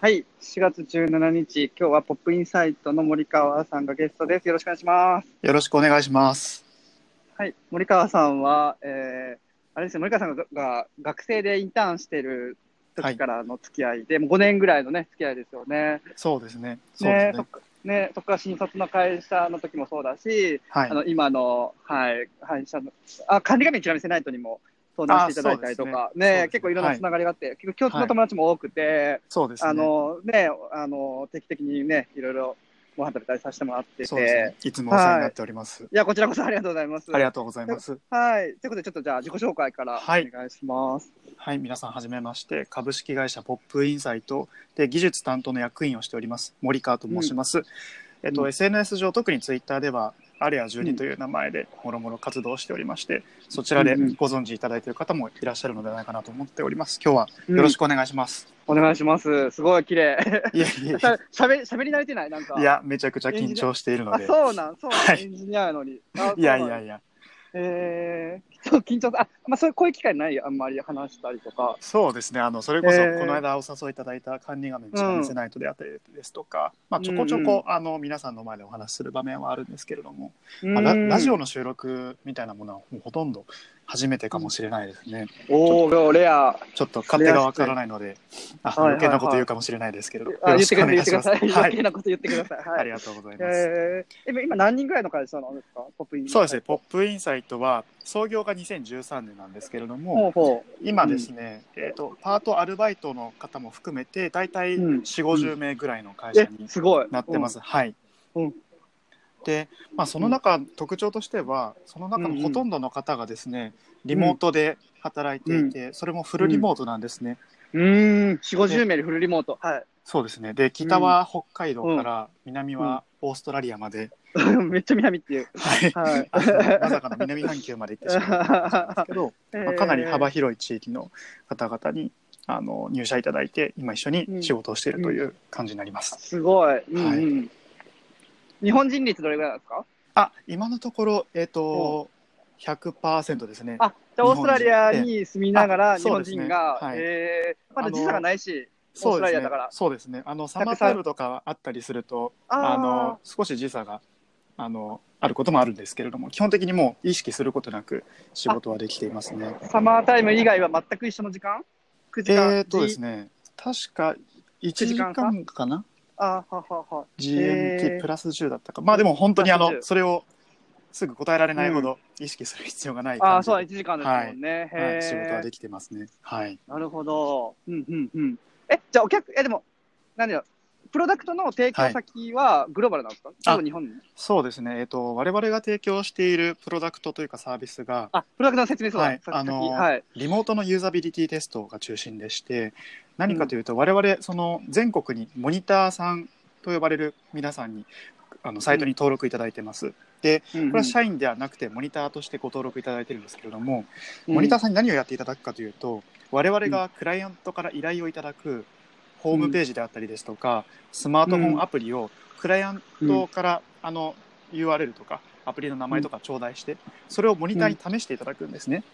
はい、4月17日、今日はポップインサイトの森川さんがゲストです。よろしくお願いします。よろしくお願いします。はい、森川さんは、えー、あれですね、森川さんがが学生でインターンしてる時からの付き合いで、もう5年ぐらいのね、付き合いですよね。そうですね。そうですね。そっかね、そこから新卒の会社の時もそうだし、はいあの今の、はい、会社の、あ、管理画面ちなみにセナイトにも相談していただいたりとか、ねね結構いろんなつながりがあって、結構共通の友達も多くて、そうですね。あのね、あの定期的にね、いろいろご飯食べたりさせてもらってそうですねて、。いつもお世話になっております。いや、こちらこそありがとうございます。ありがとうございます。はい。ということで、ちょっとじゃあ自己紹介からおはい願いします。はい、皆さんはじめまして、株式会社ポップインサイトで技術担当の役員をしております森川と申します。えっと、うん SNS 上特にツイッターではアレア12という名前でもろもろ活動しておりまして、そちらでご存知いただいている方もいらっしゃるのではないかなと思っております。今日はよろしくお願いします。お願いします。すごい綺麗。いやいやいしゃべしゃべり慣れてない？なんか。や、いやめちゃくちゃ緊張しているのあ、で。そうなん、そうなん、はいエンジニアやのに。あいやいやいいや。えー、そう緊張あ、まあ、そういう、こういう機会ないよあんまり話したりとか。そうですねあのそれこそえーこの間お誘いいただいた管理画面チカ見せないとであったりですとか、まあ、ちょこちょこ、あの皆さんの前でお話しする場面はあるんですけれども、まあララジオの。の収録みたいなものはもうほとんど初めてかもしれないですね、おー、レア。ちょっと勝手がわからないのであはいはいはい余計なこと言うかもしれないですけれど、あ、言ってください、言よろしくってください。お願いします余計なこと言ってください。はい。ありがとうございます、えー、今何人ぐらいの会社なんですか？ポップイン。そうですねポップインサイトは創業が2013年なんですけれども、ほうほ今ですね、えー、とパートアルバイトの方も含めて大体うん4 5 0名ぐらいの会社にすごい。なってます。はい。うんで、まあ、その中、特徴としてはその中のほとんどの方がですね、リモートで働いていて、それもフルリモートなんですね。うん。うーん、4、50名でフルリモート。はい。そうですね。で、北は北海道から南はオーストラリアまで、めっちゃ南っていう。はい。はい。あのまさかの南半球まで行ってしまったんですけど、まあ、かなり幅広い地域の方々にあの入社いただいて今一緒に仕事をしているという感じになります。すごい。うんうん。日本人率どれぐらいなんですか？あ今のところ、えっ、と、100%ですね。あ、じゃあオーストラリアに住みながらあ日本そうですね人が、はいえー、まだ時差がないし、オーストそうですねラリアだから。そうですね。あのサマータイムとかあったりすると、あーあの少し時差があのあることもあるんですけれども、基本的にもう意識することなく仕事はできていますね。サマータイム以外は全く一緒の時間 ?9 時間？えーとですね、確か1時間かな？あははは。?GMT プラス10だったか。まあでも本当にあプラス10のそれをすぐ答えられないほど意識する必要がないああ、感じで、そうだ、1時間ですもんね。はい仕事はできてますね。はい。なるほど。うんうんうん。え、じゃあお客、え、でも、何だよ、プロダクトの提供先はグローバルなんですか、ああ日本に？そうですね。えっ、と我々が提供しているプロダクトというかサービスがあ、プロダクトの説明そうだ。はいあのはい。リモートのユーザビリティテストが中心でして何かというと、我々その全国にモニターさんと呼ばれる皆さんにあのサイトに登録いただいてます。でうんうんこれは社員ではなくてモニターとしてご登録いただいてるんですけれども、うんモニターさんに何をやっていただくかというと我々がクライアントから依頼をいただくホームページであったりですとか、スマートフォンアプリをクライアントから、あの URL とかアプリの名前とか頂戴して、それをモニターに試していただくんですね。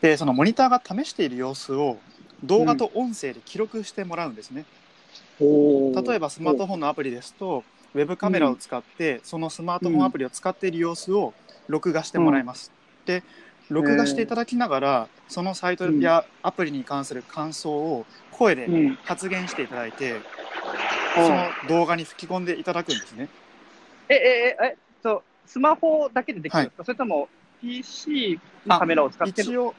でそのモニターが試している様子を動画と音声で記録してもらうんですね、例えばスマートフォンのアプリですとウェブカメラを使って、そのスマートフォンアプリを使っている様子を録画してもらいます、で録画していただきながらそのサイトやアプリに関する感想を声でうん。発言していただいて、その動画に吹き込んでいただくんですね。え、え、え、え、そう、スマホだけでできるんですか、それとも PC のカメラを使ってる一応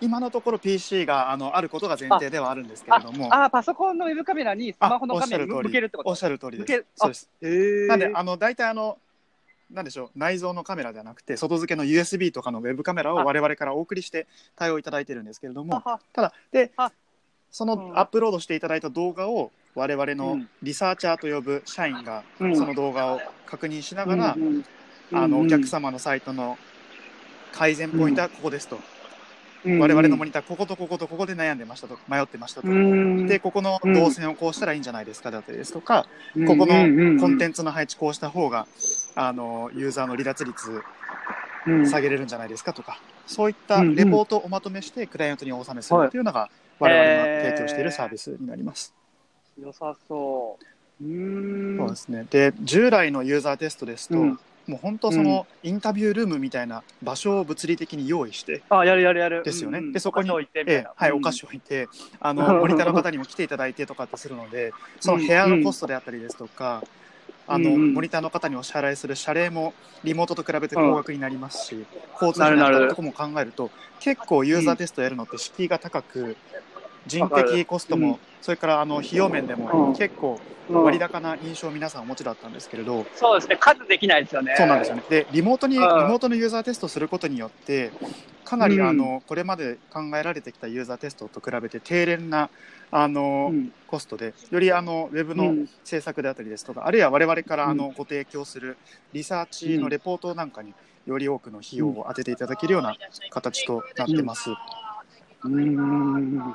今のところ PC があのあることが前提ではあるんですけれども。あ、パソコンのウェブカメラにスマホのカメラ向けるってこと？おっしゃる通りです。そうです。なんで、あの、大体あの、なんでしょう、内蔵のカメラではなくて、外付けの USB とかのウェブカメラをあ。我々からお送りして対応いただいてるんですけれども、ただ、であ、そうん。のアップロードしていただいた動画を我々うのんリサーチャーと呼ぶ社員がうん。その動画を確認しながらあの、うんお客様のサイトの改善ポイントはここですと。うん我々のモニター、こことこことここで悩んでましたと、迷ってましたと。うん。で、ここの動線をこうしたらいいんじゃないですかだったりですとか、うん。ここのコンテンツの配置こうした方が、あの、ユーザーの離脱率うん。下げれるんじゃないですかとか、そういったレポートをおまとめしてクライアントにお納めするというのが我々が提供しているサービスになります。良さそう。う。そうですね。で、従来のユーザーテストですと、うん。もう本当そのインタビュールームみたいな場所を物理的に用意して、あ、やるやるやる。ですよね。うん。うんでそこにはい、うん。お菓子を置いて、あの、モニターの方にも来ていただいてとかってするので、その部屋のコストであったりですとか、あの、うんうん。モニターの方にお支払いする謝礼もリモートと比べて高額になりますし、交通費ななるなるどとかも考えると、結構ユーザーテストやるのって敷居が高く、人的コストも、うんそれからあの費用面でうんも結構うん割高な印象を皆さんお持ちだったんですけれど、そうですね。数できないですよね。そうなんですよね。で、リモートに、リうんモートのユーザーテストをすることによって、かなり、うんあの、これまで考えられてきたユーザーテストと比べて低廉な、あの、うん。コストで、より、あの、ウェブのうん制作であったりですとか、あるいは我々から、うんあの、ご提供するリサーチのレポートなんかにより多くの費用を当てていただけるような形となってます。うーん。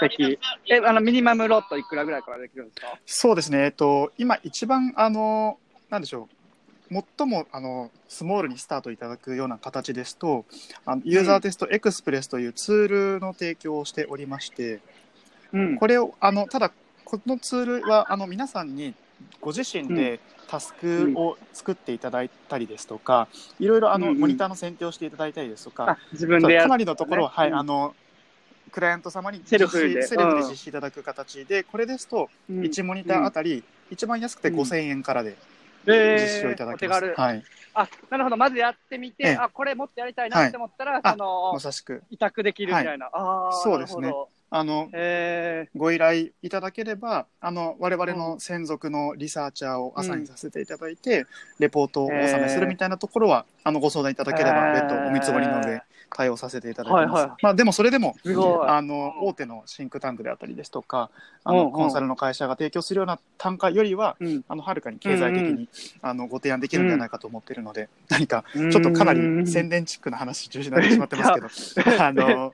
素敵。え、あの、ミニマムロットいくらぐらいからできるんですか？そうですね。えっと、今一番、あの、なんでしょう。最もあのスモールにスタートいただくような形ですと、あのユーザーテストエクスプレスというツールの提供をしておりまして、うん。これをあのただ、このツールはあの皆さんにご自身でタスクを作っていただいたりですとか、いろいろあの、モニターの選定をしていただいたりですとかあ、、自分で。かなりのところは、はい、うんあのクライアント様にセルフで。セルフでうん実施いただく形で、これですとうん。1モニターあたり、一番安くてうん。5000円からでえー。実施をいただきます。はい、あ、なるほど。まずやってみて、ええ。あ、これもっとやりたいなって思ったら、あそのま、さしく。委託できるみたいな。ああ、そうですね。あのえご依頼いただければあの我々の専属のリサーチャーをアサインさせていただいて、レポートをお納めするみたいなところは、あのご相談いただければ別途お見積もりの上対応させていただきます。はいはい。まあでもそれでも。あの大手のシンクタンクであったりですとかあうん。うんのコンサルの会社が提供するような単価よりはうん。あのはるかに経済的に、うんあのご提案できるんじゃないかと思っているので、何かちょっとかなり宣伝チックな話中止になってしまってますけど あの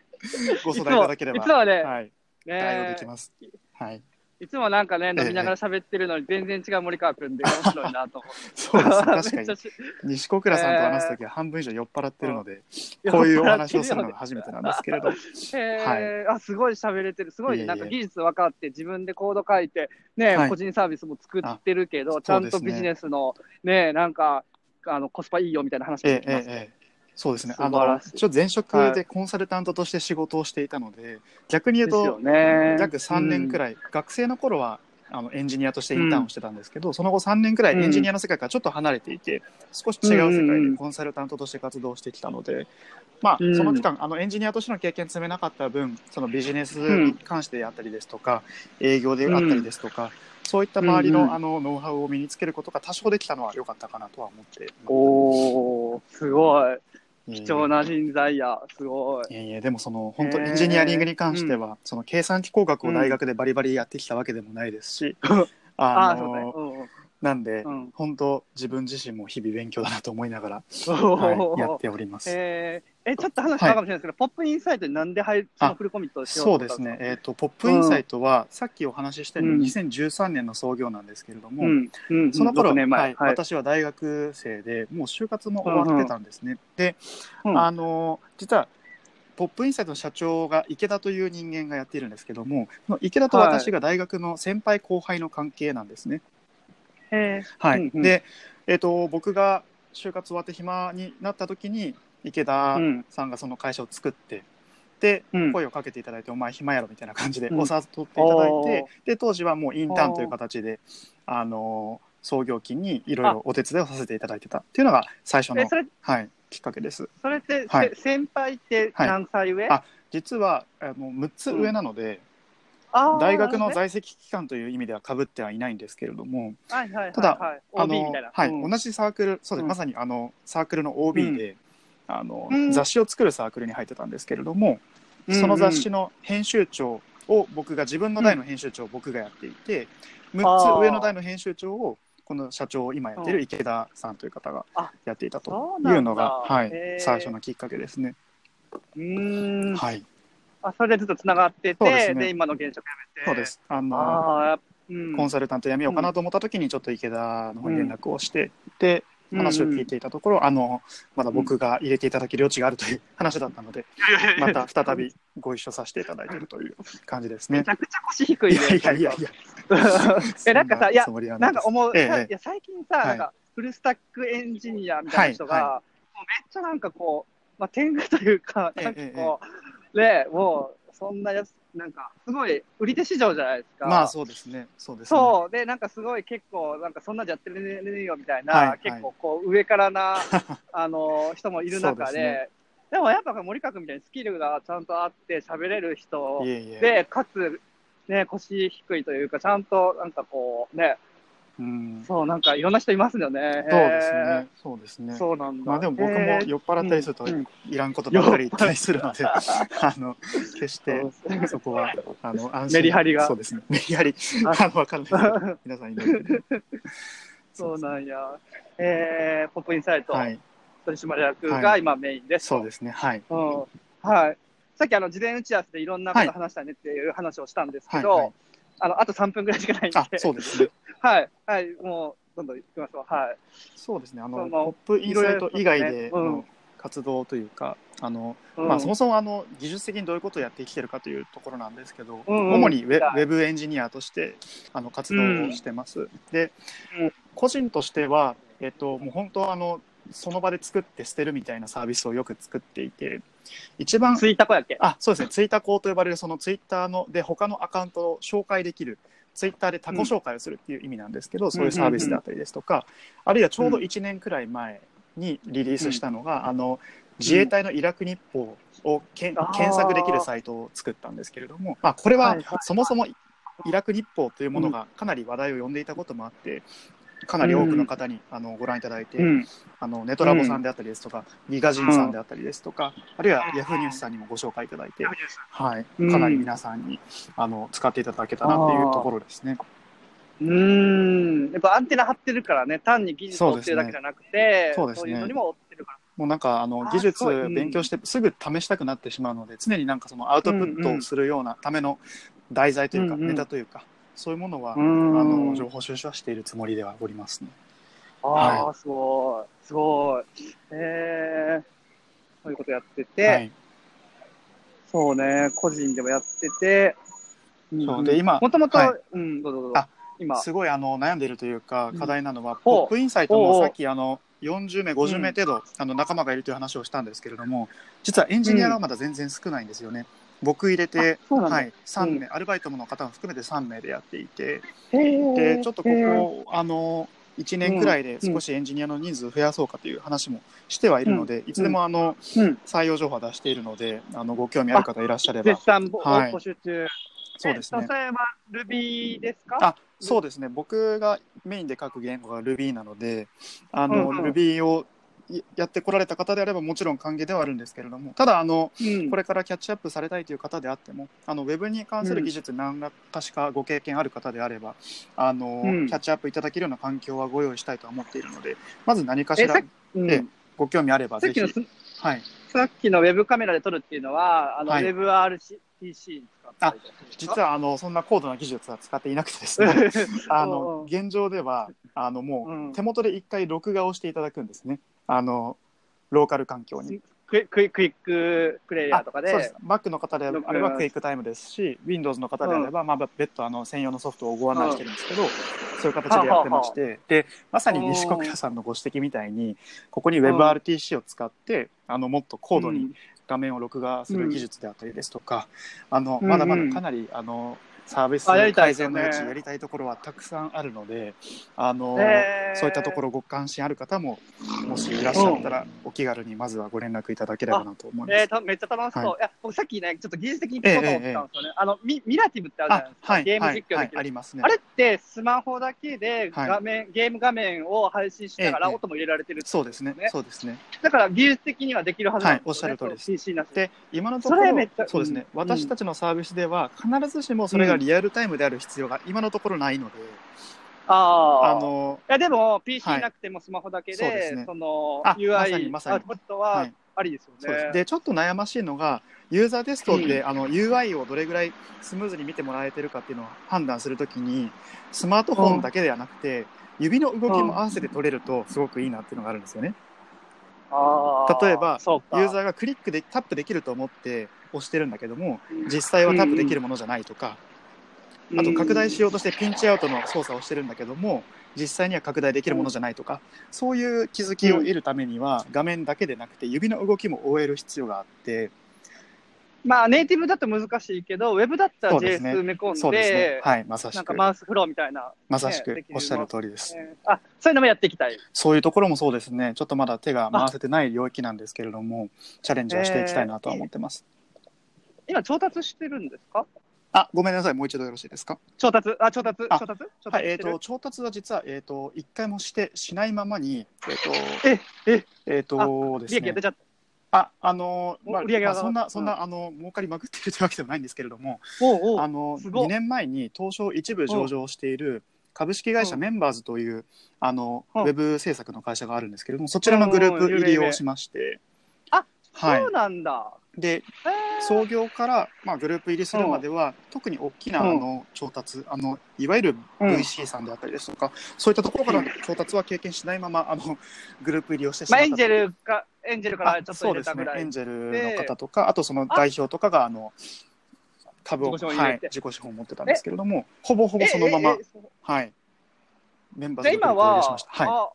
ご相談いただければ。はい、対応できます。はいいつもなんかね、ええ。飲みながら喋ってるのに全然違う森川君で 面白いなと思って。そうです確かに。し西小倉さんと話すときは半分以上酔っ払ってるので、こういうお話をするのが初めてなんですけれど、へ ーあすごい喋れてる、すごいいえいえ。なんか技術分かって、自分でコード書いて、ねはい。個人サービスも作ってるけど、あちゃんとビジネスの、ねなんかあのコスパいいよみたいな話もええ聞きます、ええええそうですね。素あの、ちょ前職でコンサルタントとして仕事をしていたので、逆に言うと、ね。約3年くい。らい、学生の頃はあのエンジニアとしてインターンをしてたんですけど、その後3年くらいエンジニアの世界からちょっと離れていて、少し違う世界でコンサルタントとして活動してきたので、まあ、うんその期間、あのエンジニアとしての経験積めなかった分、そのビジネスに関してであったりですとか、営業であったりですとか、そういった周りの,、うんうんあのノウハウを身につけることが多少できたのは良かったかなとは思っておー、すごい。貴重な人材や、すごい。いやいやでもその本当エンジニアリングに関しては、その計算機工学を大学でバリバリやってきたわけでもないですし、あ。のなんで、うん。本当自分自身も日々勉強だなと思いながら、おはい、ーやっております。えー、え、ちょっと話変わるかもしれないですけど、ポップインサイトになんで入る、そのフルコミットそうですね、えー、とポップインサイトは、さっきお話ししたようにうん。2013年の創業なんですけれども、うん、うん、その頃、6年前。はい私は大学生でもう就活も終わってたんですね。で、うん。あの実はポップインサイトの社長が池田という人間がやっているんですけども、池田と私が大学の先輩後輩の関係なんですね。へはい。で、えー、と僕が就活終わって暇になった時に池田うん。さんがその会社を作って、でうん。声をかけていただいて、お前暇やろみたいな感じでうん。お誘っていただいて、で当時はもうインターンという形で、あの創業期にいろいろお手伝いをさせていただいてたっていうのが最初のはい、きっかけです。それって、はい。せ先輩って何歳上、あ実はあの6つ上なので、大学の在籍期間という意味ではかぶってはいないんですけれども、はいはいはいはい、ただはい、あの。はいうん同じサークルそうです、うん。まさにあのサークルの OB で、あのうん。雑誌を作るサークルに入ってたんですけれども、うん。うんその雑誌の編集長を僕が自分の代の編集長を僕がやっていて、6あー。つ上の代の編集長をこの社長を今やっている池田さんという方があやっていたというのが、はい最初のきっかけですね。うー。ん。はい、あ、それでずっとつながってて、でね今の現職辞めて。そうで。す。あのうん。コンサルタント辞めようかなと思った時にちょっと池田の方に連絡をして、で話を聞いていたところ、あのまだ僕が入れていただける余地があるという話だったので、また再びご一緒させていただいているという感じですねめち。ゃくちゃ腰低いね。いやいやいやいや、え、なんかさ、いや、なんか思う、ええさいや最近さ、はいなんかフルスタックエンジニアみたいな人が、はいはもうめっちゃなんかこう、まあ、天狗というか、ええなんかこう、で、もう、そんなやつ、なんか、すごい売り手市場じゃないですか。まあそうですね。そうですね。そう。で、なんかすごい結構、なんかそんなんじゃやってるねよみたいな、はいはい結構こう上からな、あの、人もいる中で、そうですねでもやっぱ森川君みたいにスキルがちゃんとあって喋れる人いえいえ。で、かつ、ね、腰低いというか、ちゃんとなんかこう、ね、うん。そう、なんかいろんな人いますよね。そうですね。そうですね。そうなんだ。まあでも僕も酔っ払ったりするといらんことばっかり言ったりするので、あの、決してそこは、あの、安心。メリハリがそうですね。メリハリ、ああの、わかんない。皆さんい。そうなんや。えー、ポップインサイトはい。取締役はいが今メインです。そうですね。はい。うん。はい。さっきあの、事前打ち合わせでいろんなこはいと話したねっていう話をしたんですけはい。ど、はいあの、あと3分ぐらいしかないんで。あ、そうですね。はい。はい。もう、どんどん行きましょう。はい。そうですね。あの、ポップインサイト以外でうんの活動というか、あの、うんまあ、そもそもあの技術的にどういうことをやってきてるかというところなんですけど、うんうん主にウェはいウェブエンジニアとしてあの活動をしてます。で、うん個人としては、えっと、もう本当あのその場で作って捨てるみたいなサービスをよく作っていて一番ツイッター子やっけ？あそうですね。ツイッターコーと呼ばれるそのツイッターので他のアカウントを紹介できるツイッターで他己紹介をするっていう意味なんですけど、そういうサービスであったりですとか、あるいはちょうど1年くらい前にリリースしたのが、あの自衛隊のイラク日報をけんあー検索できるサイトを作ったんですけれども、まあ、これはそもそもイラク日報というものがかなり話題を呼んでいたこともあって、かなり多くの方にあのご覧いただいて、うん。あのネトラボさんであったりですとか、ギガジンさんであったりですとか、あるいはヤフーニュースさんにもご紹介いただいて、はい、うん。かなり皆さんにあの使っていただけたなっていうところですね。うーん。やっぱアンテナ張ってるからね、単に技術を追ってるだけじゃなくて、そうですね。いうのにも追ってるから。もうなんかあのあ技術勉強してすぐ試したくなってしまうので、常になんかそのアウトプットをするようなための題材というか、ネタというか、そういうものは、あの情報収集はしているつもりではおりますね。ああ、すごい。すごい。えー、そういうことやってて、はい、そうね、個人でもやってて、そうで今もともとはい、うん、どうぞどうぞ。あ。今、すごいあの悩んでいるというかうん課題なのは、ほうポップインサイトもさっきあの40名50名程度、あの仲間がいるという話をしたんですけれども実はエンジニアがまだ全然少ないんですよね。僕入れて、はい、3名、アルバイトの方も含めて3名でやっていて、でちょっとここ、あの1年くらいで少しエンジニアの人数を増やそうかという話もしてはいるので、いつでもあのうん、採用情報は出しているので、あのご興味ある方いらっしゃれば。はい。募集中。そうですね。Ruby ですか？あそうですね、僕がメインで書く言語が Ruby なので、あの、うんうん。Ruby をいやってこられた方であればもちろん歓迎ではあるんですけれども、ただあの、うん。これからキャッチアップされたいという方であっても、あのウェブに関する技術何らかしかご経験ある方であれば、あのうん。キャッチアップいただけるような環境はご用意したいとは思っているので、まず何かしらえさっうん。ええご興味あればぜひさっきの、すはい、さっきのウェブカメラで撮るっていうのは、あの、はい。りとかですか？実はあのそんな高度な技術は使っていなくてですね、あの現状ではあのもう手元で一回録画をしていただくんですね。あのローカル環境に。クイクイクイックプレイヤーとかで、そうです。Mac の方であればクイックタイムですし、Windows の方であれば、まあ別途あの専用のソフトをご案内してるんですけど、そういう形でやってまして、でまさに西国屋さんのご指摘みたいに、ここに WebRTC を使って、あのもっと高度に画面を録画する技術であったりですとか、あのうんまだまだかなりあのサービスあやりたい改善の余地、やりたいところはたくさんあるので、あのそういったところご関心ある方ももしいらっしゃったら、お気軽にまずはご連絡いただければなと思います。えー、ためっちゃ楽しそう。、はいや、僕さっきね、ちょっと技術的に聞こうと思ってたんですよね。あのミ、ミラティブってあるじゃないですか。はい、ゲーム実況できる。はいはいありますね。あれってスマホだけではい画面、ゲーム画面を配信しながらええ音も入れられてるってそうですねね。そうですね。だから技術的にはできるはずなんですよ、ね。はいおっしゃる通りです PC なしで。で今のところそそうですね、うん私たちのサービスでは必ずしもそれがリアルタイムである必要が今のところないので、ああ。あのいや、でも PC はい。なくてもスマホだけで、そうですね。そのあ UI、まさにまさに。アウトプットははい。ありですよね。そうでちょっと悩ましいのがユーザーテストで、あの UI をどれぐらいスムーズに見てもらえてるかっていうのを判断するときにスマートフォンだけではなくて、指の動きも合わせて取れるとすごくいいなっていうのがあるんですよね。例えばユーザーがクリックでタップできると思って押してるんだけども実際はタップできるものじゃないとか、あと拡大しようとしてピンチアウトの操作をしてるんだけども実際には拡大できるものじゃないとか、そういう気づきを得るためには、画面だけでなくて指の動きも終える必要があって。まあ、ネイティブだと難しいけど、ウェブだったら JS ね。埋め込んで、ですね。はいまさしなんかくマウスフローみたいな、まさしく。おっしゃる通りです、えーあ、そういうのもやっていきたい。そういうところもそうですね。ちょっとまだ手が回せてない領域なんですけれどもチャレンジをしていきたいなとは思ってます、今、調達してるんですか？あごめんなさい。もう一度よろしいですか？調達、あ、調達、あ調達？調はい、えっ、達してる？と、調達は実は、えっ、と、一回もして、しないままに、えっ、え、え、と、えっ、とですね。利益が出。ちゃった。あ、あのーまあ、まあそんな、そんうな、あの、儲かりまくっているというわけでもないんですけれども、おうおう。あの、すごい2年前に東証一部上場している株式会社うん。メンバーズという、あの、うん。ウェブ制作の会社があるんですけれども、そちらのグループ入りをしまして、あ、はい。そう。なんだ。で、えー創業から、まあ、グループ入りするまでは、特に大きなあうん。の調達あのいわゆるうん。VC さんであったりですとか、そういったところからの調達は経験しないままあのグループ入りをしてしままあ、ったエンジェルか、エンジェルからちょっと入れたぐらい。ね。エンジェルの方とかあとその代表とかがあの株を自己資本入れて。はい、自己資本を持ってたんですけれどもほぼほぼそのままはい。メンバーじゃあ今ズのグループ入りしまは、した。はい。あ、あ、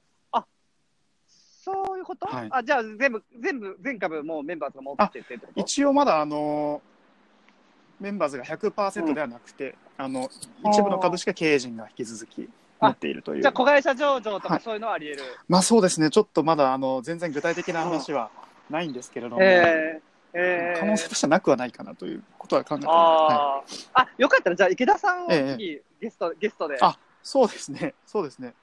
そういうこと、はい。あ、じゃあ全部、全部、全株もうメンバーズが持ってて一応まだあのメンバーズが100%ではなくて、あの一部の株しか経営陣が引き続き持っているという。じゃあ、子会社上場とはい。かそういうのはあり得る？まあそうですね、ちょっとまだあの全然具体的な話はないんですけれども、えー。えー、可能性としてはなくはないかなということは考えています。はあよかったら、じゃあ池田さんをええ。次、ゲスト、ゲストで、あそうですね、そうですね。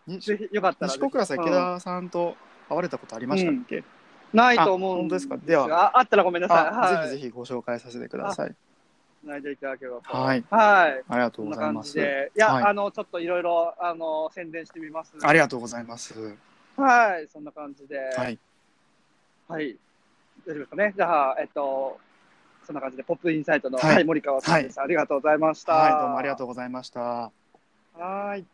よかったら。西小倉さん、池田さんと会われたことありましたっけ、ないと思うんですか？ではああったらごめんなさい。あはい。ぜひぜひご紹介させてください。ないでいただければと。はい。はい。ありがとうんございます。いや、はいあの、ちょっといろいろ、あの、宣伝してみます。ありがとうございます。はい。そんな感じで。はい。はい。大丈夫ですかね？じゃあ、えっと、そんな感じで、ポップインサイトの、はいはい、森川さんです、ありがとうございました。はい、どうもありがとうございました。はい。